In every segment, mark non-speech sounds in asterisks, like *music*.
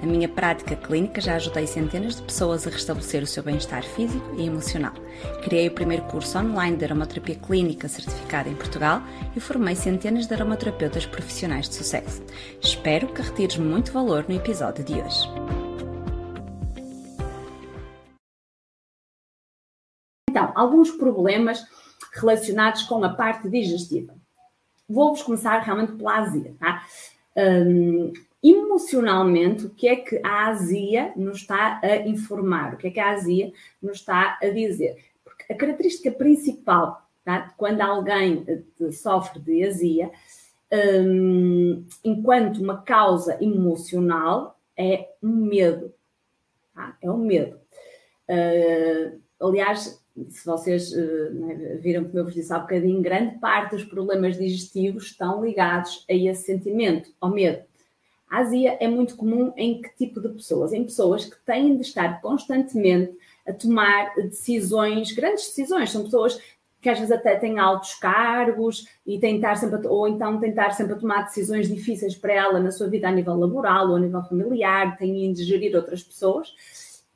Na minha prática clínica já ajudei centenas de pessoas a restabelecer o seu bem-estar físico e emocional. Criei o primeiro curso online de aromaterapia clínica certificada em Portugal e formei centenas de aromaterapeutas profissionais de sucesso. Espero que retires muito valor no episódio de hoje. Então, alguns problemas relacionados com a parte digestiva. Vou-vos começar realmente pela azia, tá? Um, emocionalmente, o que é que a azia nos está a informar? O que é que a azia nos está a dizer? Porque a característica principal, tá? quando alguém eh, sofre de azia, um, enquanto uma causa emocional, é um medo. Tá? É um medo. Uh, aliás, se vocês uh, viram como eu vos disse há bocadinho, grande parte dos problemas digestivos estão ligados a esse sentimento, ao medo. A azia é muito comum em que tipo de pessoas? Em pessoas que têm de estar constantemente a tomar decisões, grandes decisões. São pessoas que às vezes até têm altos cargos e tentar sempre, ou então tentar sempre tomar decisões difíceis para ela na sua vida a nível laboral ou a nível familiar, têm de gerir outras pessoas.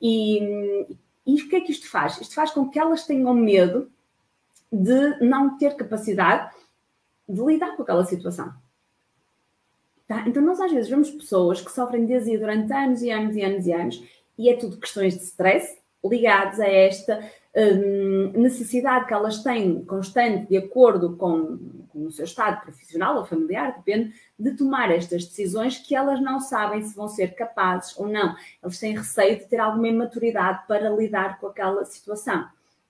E, e o que é que isto faz? Isto faz com que elas tenham medo de não ter capacidade de lidar com aquela situação. Tá? Então, nós às vezes vemos pessoas que sofrem de azia durante anos e anos e anos e anos, e é tudo questões de stress ligados a esta hum, necessidade que elas têm constante, de acordo com, com, o seu estado profissional ou familiar, depende, de tomar estas decisões que elas não sabem se vão ser capazes ou não. Eles têm receio de ter alguma imaturidade para lidar com aquela situação.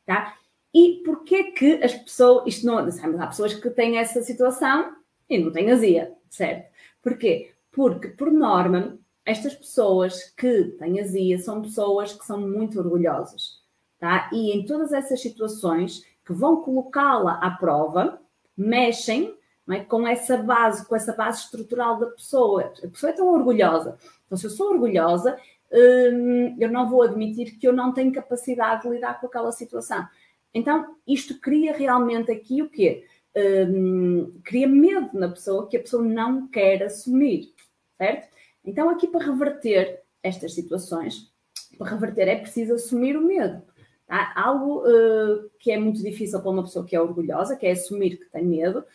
Tá? E porquê que as pessoas, isto não, há pessoas que têm essa situação e não têm azia, certo? Porquê? Porque, por norma, estas pessoas que têm azia são pessoas que são muito orgulhosas, tá? E em todas essas situações que vão colocá-la à prova, mexem é? com essa base, com essa base estrutural da pessoa. A pessoa é tão orgulhosa. Então, se eu sou orgulhosa, hum, eu não vou admitir que eu não tenho capacidade de lidar com aquela situação. Então, isto cria realmente aqui o quê? Um, cria medo na pessoa que a pessoa não quer assumir, certo? Então, aqui para reverter estas situações, para reverter é preciso assumir o medo. Tá? Algo uh, que é muito difícil para uma pessoa que é orgulhosa, que é assumir que tem medo,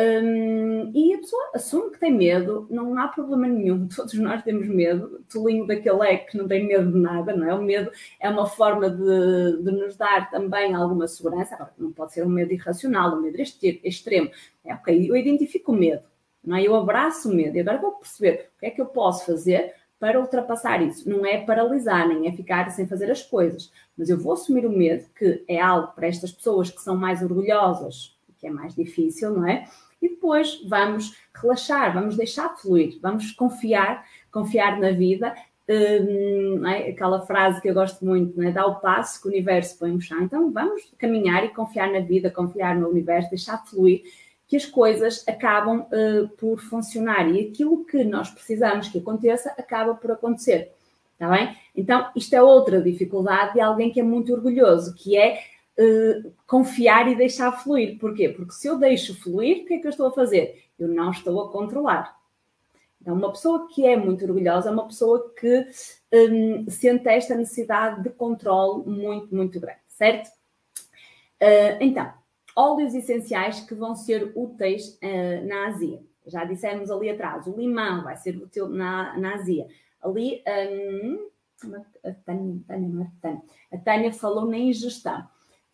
um, e a pessoa assume que tem medo, não há problema nenhum, *laughs* todos nós temos medo. Tolinho daquele é que não tem medo de nada, não é? O medo é uma forma de, de nos dar também alguma segurança. Agora, não pode ser um medo irracional, um medo extremo. É ok, eu identifico o medo, não é? Eu abraço o medo e agora vou perceber o que é que eu posso fazer para ultrapassar isso. Não é paralisar, nem é ficar sem fazer as coisas, mas eu vou assumir o medo, que é algo para estas pessoas que são mais orgulhosas, que é mais difícil, não é? E depois vamos relaxar, vamos deixar fluir, vamos confiar, confiar na vida. Hum, é? Aquela frase que eu gosto muito, é? dá o passo que o universo põe no chão. Então vamos caminhar e confiar na vida, confiar no universo, deixar fluir, que as coisas acabam uh, por funcionar e aquilo que nós precisamos que aconteça acaba por acontecer. Está bem? Então, isto é outra dificuldade de alguém que é muito orgulhoso, que é uh, confiar e deixar fluir. Porquê? Porque se eu deixo fluir, o que é que eu estou a fazer? Eu não estou a controlar. Então, uma pessoa que é muito orgulhosa é uma pessoa que um, sente esta necessidade de controle muito, muito grande, certo? Uh, então, óleos essenciais que vão ser úteis uh, na azia. Já dissemos ali atrás, o limão vai ser útil na, na azia. Ali, um, a, Tânia, a, Tânia, a Tânia falou na ingestão.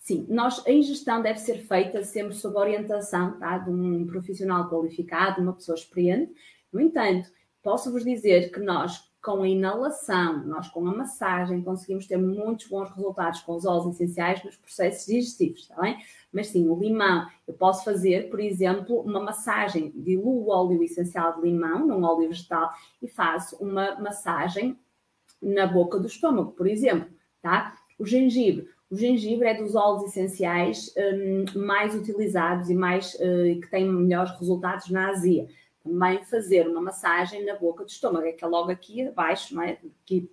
Sim, nós, a ingestão deve ser feita sempre sob orientação tá, de um profissional qualificado, uma pessoa experiente. No entanto, posso-vos dizer que nós, com a inalação, nós com a massagem, conseguimos ter muitos bons resultados com os óleos essenciais nos processos digestivos, está bem? Mas sim, o limão, eu posso fazer, por exemplo, uma massagem, diluo o óleo essencial de limão num óleo vegetal e faço uma massagem na boca do estômago, por exemplo, tá? O gengibre, o gengibre é dos óleos essenciais um, mais utilizados e mais uh, que têm melhores resultados na azia. também fazer uma massagem na boca do estômago, que é logo aqui abaixo, não é? Aqui,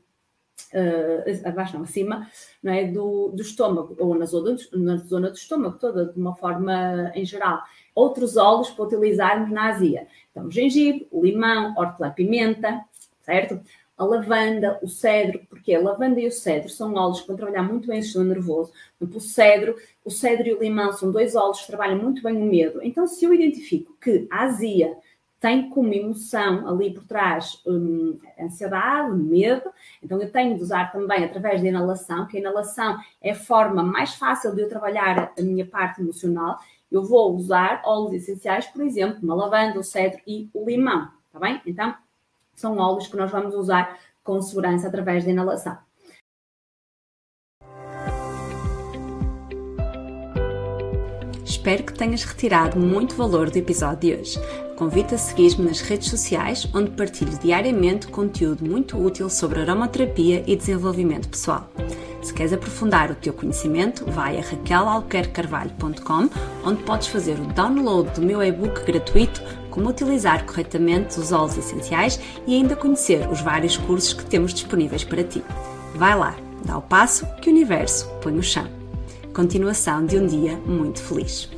uh, abaixo não, acima, não é? Do, do estômago, ou na zona, na zona do estômago toda, de uma forma em geral. Outros óleos para utilizarmos na azia. Então, gengibre, limão, hortelã-pimenta, certo? A lavanda, o cedro, porque a lavanda e o cedro são óleos que vão trabalhar muito bem o sistema nervoso. O cedro, o cedro e o limão são dois óleos que trabalham muito bem o medo. Então, se eu identifico que a azia tem como emoção ali por trás hum, ansiedade, medo, então eu tenho de usar também através da inalação, que a inalação é a forma mais fácil de eu trabalhar a minha parte emocional. Eu vou usar óleos essenciais, por exemplo, uma lavanda, o cedro e o limão, tá bem? Então, são óleos que nós vamos usar com segurança através da inalação. Espero que tenhas retirado muito valor do episódio de hoje. Convido a seguir-me nas redes sociais, onde partilho diariamente conteúdo muito útil sobre aromaterapia e desenvolvimento pessoal. Se queres aprofundar o teu conhecimento, vai a raquelalquercarvalho.com, onde podes fazer o download do meu e-book gratuito como utilizar corretamente os óleos essenciais e ainda conhecer os vários cursos que temos disponíveis para ti. Vai lá, dá o passo que o universo põe no chão. Continuação de um dia muito feliz.